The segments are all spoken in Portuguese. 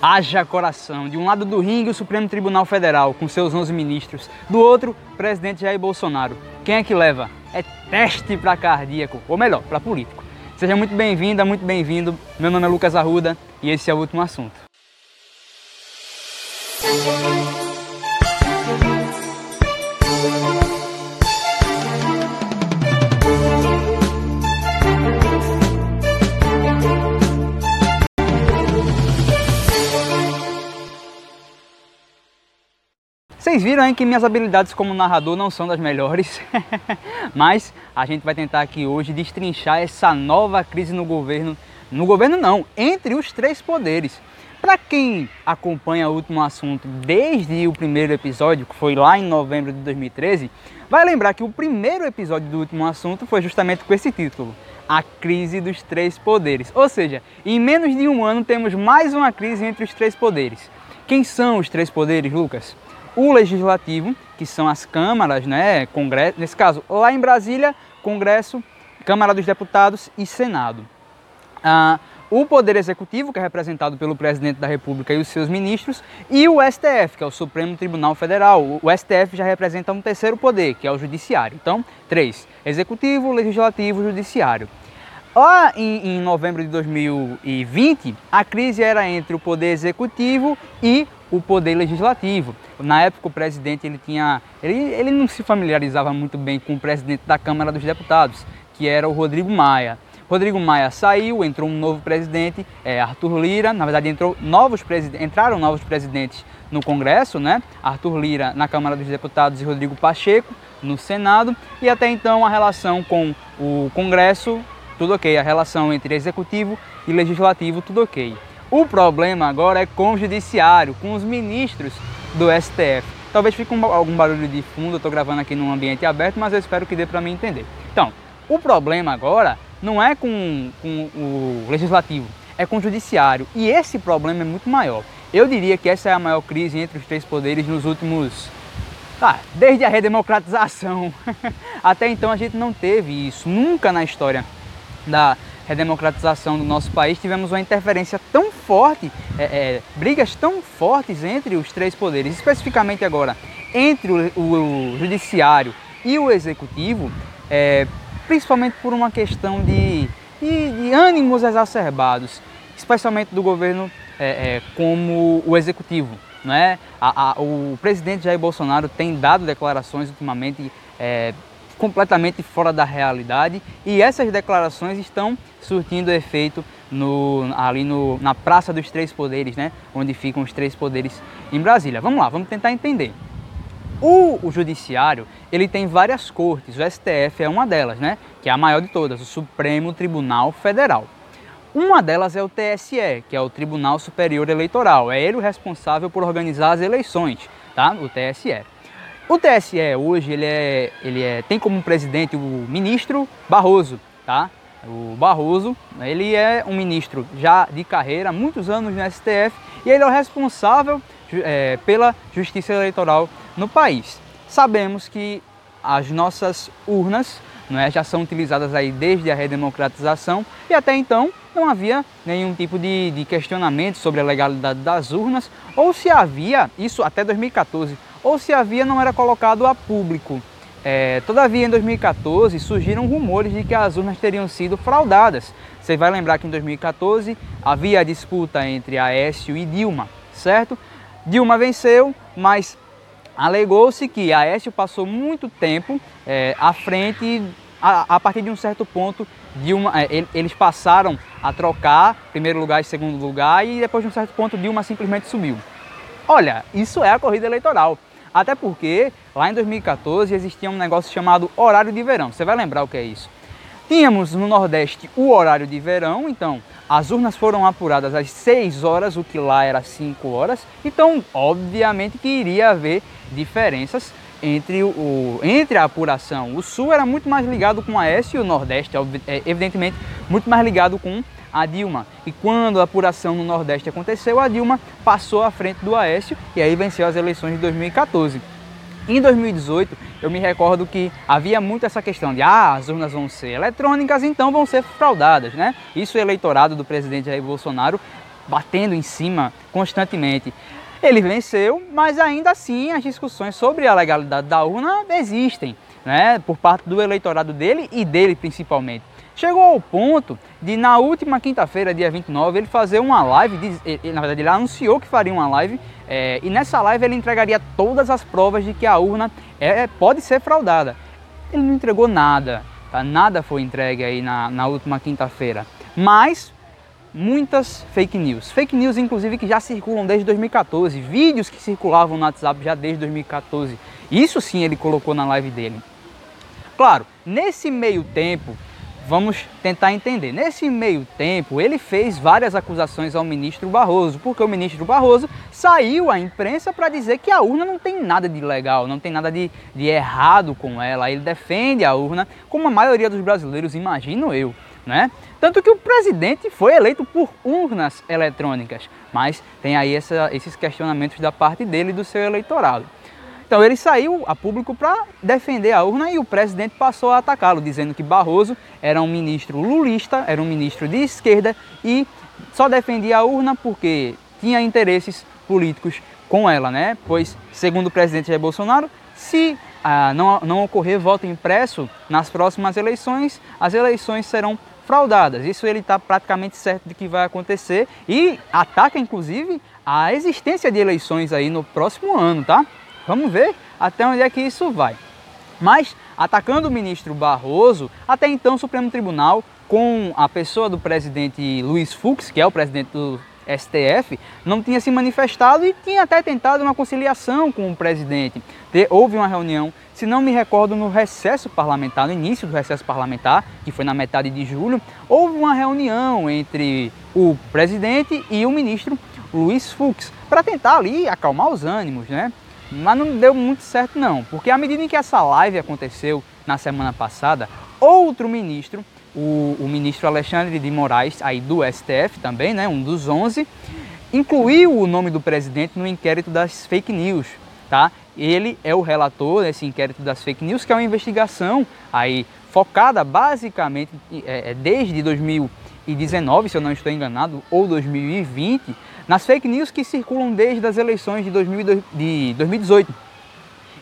Haja coração. De um lado do ringue, o Supremo Tribunal Federal, com seus 11 ministros. Do outro, presidente Jair Bolsonaro. Quem é que leva? É teste para cardíaco, ou melhor, para político. Seja muito bem-vinda, muito bem-vindo. Meu nome é Lucas Arruda e esse é o último assunto. Vocês viram aí que minhas habilidades como narrador não são das melhores, mas a gente vai tentar aqui hoje destrinchar essa nova crise no governo, no governo não, entre os três poderes. Para quem acompanha o último assunto desde o primeiro episódio, que foi lá em novembro de 2013, vai lembrar que o primeiro episódio do último assunto foi justamente com esse título, a crise dos três poderes. Ou seja, em menos de um ano temos mais uma crise entre os três poderes. Quem são os três poderes, Lucas? O legislativo, que são as câmaras, né, congresso, nesse caso, lá em Brasília, Congresso, Câmara dos Deputados e Senado. Ah, o Poder Executivo, que é representado pelo Presidente da República e os seus ministros, e o STF, que é o Supremo Tribunal Federal. O STF já representa um terceiro poder, que é o Judiciário. Então, três: Executivo, Legislativo, Judiciário. Lá em, em, novembro de 2020, a crise era entre o Poder Executivo e o Poder Legislativo. Na época o presidente ele tinha, ele, ele não se familiarizava muito bem com o presidente da Câmara dos Deputados, que era o Rodrigo Maia. Rodrigo Maia saiu, entrou um novo presidente, é, Arthur Lira. Na verdade, entrou novos entraram novos presidentes no Congresso, né? Arthur Lira na Câmara dos Deputados e Rodrigo Pacheco no Senado. E até então a relação com o Congresso, tudo ok. A relação entre executivo e legislativo, tudo ok. O problema agora é com o judiciário, com os ministros do STF. Talvez fique um, algum barulho de fundo, eu estou gravando aqui num ambiente aberto, mas eu espero que dê para mim entender. Então, o problema agora não é com, com o legislativo, é com o judiciário. E esse problema é muito maior. Eu diria que essa é a maior crise entre os três poderes nos últimos. Ah, desde a redemocratização. Até então a gente não teve isso. Nunca na história da redemocratização do nosso país tivemos uma interferência tão forte, é, é, brigas tão fortes entre os três poderes, especificamente agora entre o, o, o judiciário e o executivo, é, principalmente por uma questão de, de, de ânimos exacerbados, especialmente do governo é, é, como o executivo. Né? A, a, o presidente Jair Bolsonaro tem dado declarações ultimamente é, completamente fora da realidade e essas declarações estão surtindo efeito no, ali no, na Praça dos Três Poderes, né? onde ficam os três poderes em Brasília. Vamos lá, vamos tentar entender. O, o, judiciário ele tem várias cortes, o STF é uma delas, né? que é a maior de todas, o Supremo Tribunal Federal. Uma delas é o TSE, que é o Tribunal Superior Eleitoral. É ele o responsável por organizar as eleições, tá? O TSE. O TSE hoje ele é, ele é, tem como presidente o ministro Barroso, tá? O Barroso, ele é um ministro já de carreira, muitos anos no STF, e ele é o responsável é, pela justiça eleitoral no país. Sabemos que as nossas urnas não é, já são utilizadas aí desde a redemocratização e até então não havia nenhum tipo de, de questionamento sobre a legalidade das urnas, ou se havia, isso até 2014, ou se havia não era colocado a público. É, todavia, em 2014 surgiram rumores de que as urnas teriam sido fraudadas. Você vai lembrar que em 2014 havia a disputa entre Aécio e Dilma, certo? Dilma venceu, mas alegou-se que Aécio passou muito tempo é, à frente, a, a, partir de um certo ponto, Dilma, é, eles passaram a trocar primeiro lugar e segundo lugar, e depois de um certo ponto Dilma simplesmente subiu. Olha, isso é a corrida eleitoral. Até porque lá em 2014 existia um negócio chamado horário de verão. Você vai lembrar o que é isso? Tínhamos no Nordeste o horário de verão, então as urnas foram apuradas às 6 horas, o que lá era 5 horas. Então, obviamente que iria haver diferenças entre, o, entre a apuração. O Sul era muito mais ligado com a S e o Nordeste, é, evidentemente, muito mais ligado com a Dilma. E quando a apuração no Nordeste aconteceu, a Dilma passou à frente do Aécio e aí venceu as eleições de 2014. Em 2018, eu me recordo que havia muito essa questão de ah, as urnas vão ser eletrônicas, então vão ser fraudadas, né? Isso o eleitorado do presidente Jair Bolsonaro batendo em cima constantemente. Ele venceu, mas ainda assim as discussões sobre a legalidade da urna existem, né, por parte do eleitorado dele e dele principalmente. Chegou ao ponto de, na última quinta-feira, dia 29, ele fazer uma live, de, na verdade ele anunciou que faria uma live, é, e nessa live ele entregaria todas as provas de que a urna é, pode ser fraudada. Ele não entregou nada, tá? nada foi entregue aí na, na última quinta-feira, mas muitas fake news. Fake news, inclusive, que já circulam desde 2014, vídeos que circulavam no WhatsApp já desde 2014. Isso sim ele colocou na live dele. Claro, nesse meio tempo, Vamos tentar entender. Nesse meio tempo, ele fez várias acusações ao ministro Barroso, porque o ministro Barroso saiu à imprensa para dizer que a urna não tem nada de legal, não tem nada de, de errado com ela. Ele defende a urna, como a maioria dos brasileiros, imagino eu. Né? Tanto que o presidente foi eleito por urnas eletrônicas, mas tem aí essa, esses questionamentos da parte dele e do seu eleitorado. Então ele saiu a público para defender a urna e o presidente passou a atacá-lo, dizendo que Barroso era um ministro lulista, era um ministro de esquerda e só defendia a urna porque tinha interesses políticos com ela, né? Pois, segundo o presidente Jair Bolsonaro, se ah, não, não ocorrer voto impresso nas próximas eleições, as eleições serão fraudadas. Isso ele está praticamente certo de que vai acontecer e ataca, inclusive, a existência de eleições aí no próximo ano, tá? Vamos ver até onde é que isso vai. Mas, atacando o ministro Barroso, até então o Supremo Tribunal, com a pessoa do presidente Luiz Fux, que é o presidente do STF, não tinha se manifestado e tinha até tentado uma conciliação com o presidente. Houve uma reunião, se não me recordo, no recesso parlamentar, no início do recesso parlamentar, que foi na metade de julho, houve uma reunião entre o presidente e o ministro Luiz Fux, para tentar ali acalmar os ânimos, né? Mas não deu muito certo não, porque à medida em que essa live aconteceu na semana passada, outro ministro, o, o ministro Alexandre de Moraes, aí do STF também, né, um dos 11, incluiu o nome do presidente no inquérito das fake news, tá? Ele é o relator desse inquérito das fake news, que é uma investigação aí focada basicamente é, é desde 2019, se eu não estou enganado, ou 2020, nas fake news que circulam desde as eleições de, 2018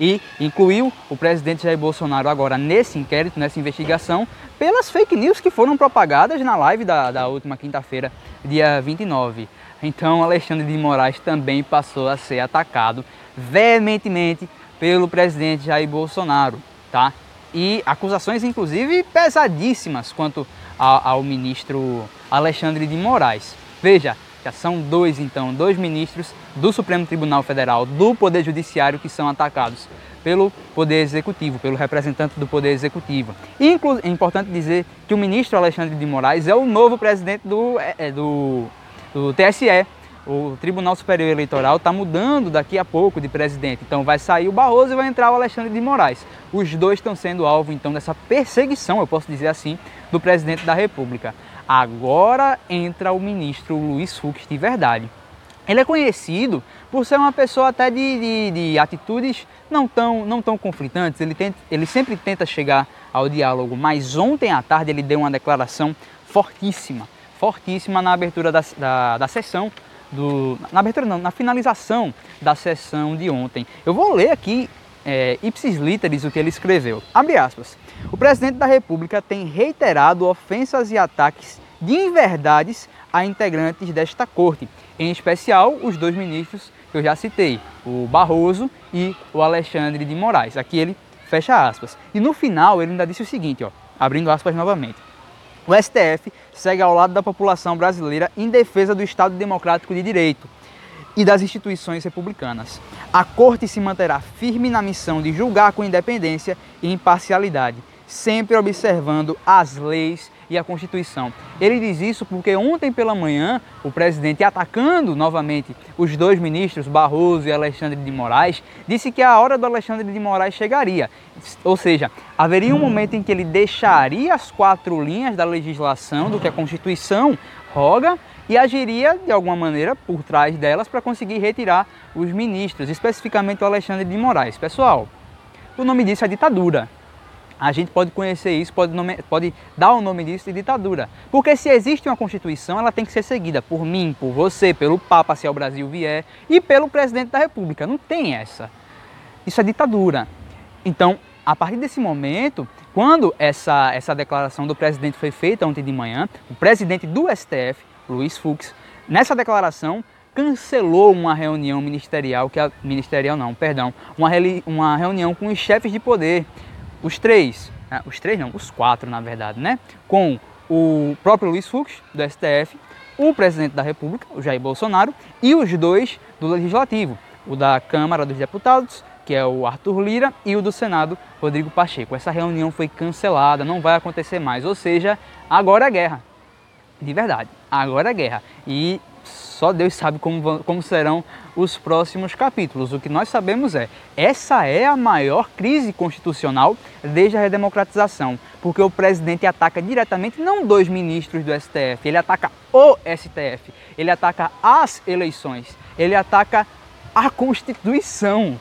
e incluiu o presidente Jair Bolsonaro agora nesse inquérito, nessa investigação, pelas fake news que foram propagadas na live da, da última quinta-feira, dia 29. Então Alexandre de Moraes também passou a ser atacado veementemente pelo presidente Jair Bolsonaro, tá? E acusações inclusive pesadíssimas quanto ao, ao ministro Alexandre de Moraes. Veja, já são dois, então, dois ministros do Supremo Tribunal Federal, do Poder Judiciário, que são atacados pelo Poder Executivo, pelo representante do Poder Executivo. E é importante dizer que o ministro Alexandre de Moraes é o novo presidente do, é, é do, do TSE. O Tribunal Superior Eleitoral está mudando daqui a pouco de presidente. Então vai sair o Barroso e vai entrar o Alexandre de Moraes. Os dois estão sendo alvo então dessa perseguição, eu posso dizer assim, do presidente da República. Agora entra o ministro Luiz Fux de verdade. Ele é conhecido por ser uma pessoa até de, de, de atitudes não tão, não tão conflitantes, ele, tenta, ele sempre tenta chegar ao diálogo, mas ontem à tarde ele deu uma declaração fortíssima, fortíssima na abertura da, da, da sessão, do, na abertura não, na finalização da sessão de ontem. Eu vou ler aqui é, ipsis literis o que ele escreveu. Abre aspas. O presidente da República tem reiterado ofensas e ataques de inverdades a integrantes desta corte, em especial os dois ministros que eu já citei, o Barroso e o Alexandre de Moraes. Aqui ele fecha aspas. E no final ele ainda disse o seguinte, ó, abrindo aspas novamente. O STF segue ao lado da população brasileira em defesa do Estado Democrático de Direito e das instituições republicanas. A Corte se manterá firme na missão de julgar com independência e imparcialidade, sempre observando as leis e a Constituição. Ele diz isso porque ontem pela manhã o presidente, atacando novamente os dois ministros, Barroso e Alexandre de Moraes, disse que a hora do Alexandre de Moraes chegaria. Ou seja, haveria um momento em que ele deixaria as quatro linhas da legislação, do que a Constituição roga, e agiria de alguma maneira por trás delas para conseguir retirar os ministros, especificamente o Alexandre de Moraes. Pessoal, o nome disso é ditadura. a gente pode conhecer isso, pode, nome, pode dar o nome disso de ditadura. Porque se existe uma Constituição, ela tem que ser seguida por mim, por você, pelo Papa, se ao Brasil vier, e pelo presidente da República. Não tem essa. Isso é ditadura. Então, a partir desse momento, quando essa, essa declaração do presidente foi feita ontem de manhã, o presidente do STF, Luiz Fux, nessa declaração cancelou uma reunião ministerial, que a, ministerial não, perdão, uma, uma reunião com os chefes de poder os três, né? os três não, os quatro na verdade, né? Com o próprio Luiz Fux, do STF, o presidente da República, o Jair Bolsonaro, e os dois do Legislativo, o da Câmara dos Deputados, que é o Arthur Lira, e o do Senado, Rodrigo Pacheco. Essa reunião foi cancelada, não vai acontecer mais, ou seja, agora é guerra. De verdade, agora é guerra. E só Deus sabe como, como serão os próximos capítulos. O que nós sabemos é, essa é a maior crise constitucional desde a redemocratização, porque o presidente ataca diretamente não dois ministros do STF, ele ataca o STF, ele ataca as eleições, ele ataca a Constituição.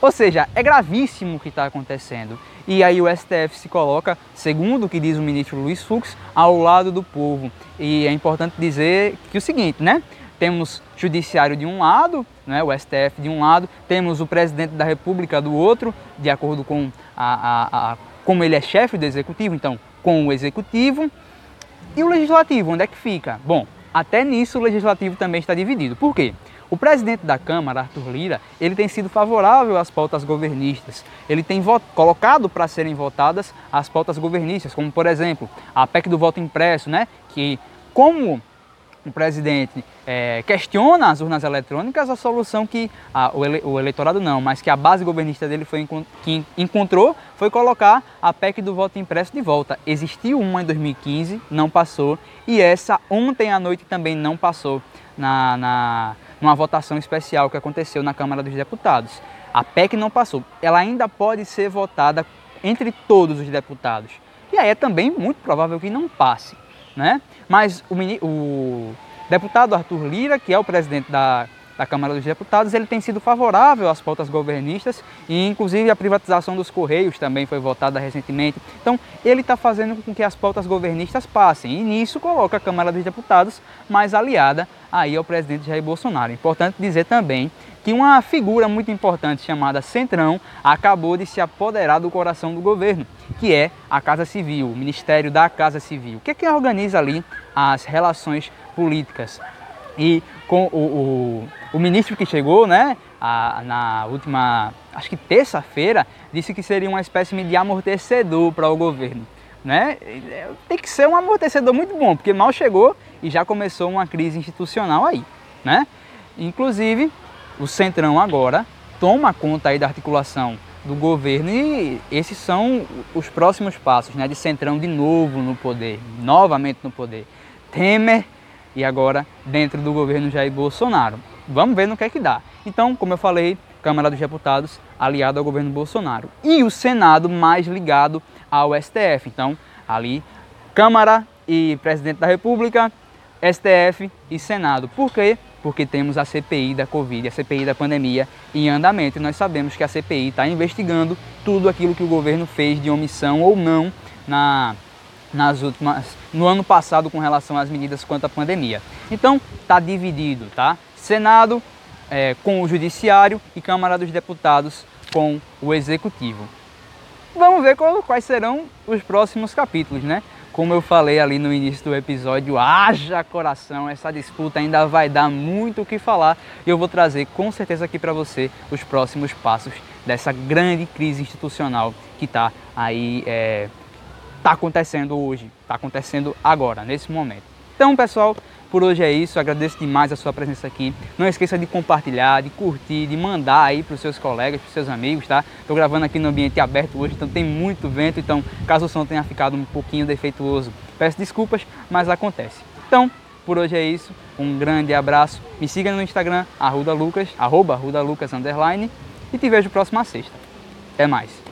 Ou seja, é gravíssimo o que está acontecendo. E aí o STF se coloca, segundo o que diz o ministro Luiz Fux, ao lado do povo. E é importante dizer que o seguinte, né? Temos judiciário de um lado, né, o STF de um lado, temos o presidente da República do outro, de acordo com a, a, a como ele é chefe do executivo, então com o executivo. E o legislativo, onde é que fica? Bom, até nisso o legislativo também está dividido. Por quê? O presidente da Câmara, Arthur Lira, ele tem sido favorável às pautas governistas. Ele tem colocado para serem votadas as pautas governistas, como por exemplo a PEC do voto impresso, né? que como o presidente é, questiona as urnas eletrônicas, a solução que a, o, ele, o, eleitorado não, mas que a base governista dele foi, que encontrou foi colocar a PEC do voto impresso de volta. Existiu uma em 2015, não passou, e essa ontem à noite também não passou na, na numa votação especial que aconteceu na Câmara dos Deputados. A PEC não passou. Ela ainda pode ser votada entre todos os deputados. E aí é também muito provável que não passe. Né? Mas o, o deputado Arthur Lira, que é o presidente da da Câmara dos Deputados, ele tem sido favorável às pautas governistas e inclusive a privatização dos Correios também foi votada recentemente. Então ele está fazendo com que as pautas governistas passem e nisso coloca a Câmara dos Deputados mais aliada aí ao presidente Jair Bolsonaro. Importante dizer também que uma figura muito importante chamada Centrão acabou de se apoderar do coração do governo, que é a Casa Civil, o Ministério da Casa Civil, que é quem organiza ali as relações políticas. E com o, o, o ministro que chegou, né, a, na última, acho que terça-feira, disse que seria uma espécie de amortecedor para o governo. Né? Tem que ser um amortecedor muito bom, porque mal chegou e já começou uma crise institucional aí. Né? Inclusive, o Centrão agora toma conta aí da articulação do governo e esses são os próximos passos né, de Centrão de novo no poder, novamente no poder. Temer e agora dentro do governo Jair Bolsonaro. Vamos ver no que é que dá. Então, como eu falei, Câmara dos Deputados aliado ao governo Bolsonaro e o Senado mais ligado ao STF. Então, ali Câmara e Presidente da República, STF e Senado. Por quê? Porque temos a CPI da Covid, a CPI da pandemia em andamento e nós sabemos que a CPI está investigando tudo aquilo que o governo fez de omissão ou não na nas últimas, no ano passado com relação às medidas quanto à pandemia. Então está dividido, tá? Senado é, com o Judiciário e Câmara dos Deputados com o Executivo. Vamos ver qual, quais serão os próximos capítulos, né? Como eu falei ali no início do episódio, haja coração, essa disputa ainda vai dar muito o que falar e eu vou trazer com certeza aqui para você os próximos passos dessa grande crise institucional que está aí é, está acontecendo hoje, está acontecendo agora, nesse momento. Então, pessoal, por hoje é isso. Agradeço demais a sua presença aqui. Não esqueça de compartilhar, de curtir, de mandar aí para os seus colegas, para os seus amigos, tá? Estou gravando aqui no ambiente aberto hoje, então tem muito vento. Então, caso o som tenha ficado um pouquinho defeituoso, peço desculpas, mas acontece. Então, por hoje é isso. Um grande abraço. Me siga no Instagram, arroba Lucas, arroba Lucas, underline, e te vejo próxima sexta. Até mais.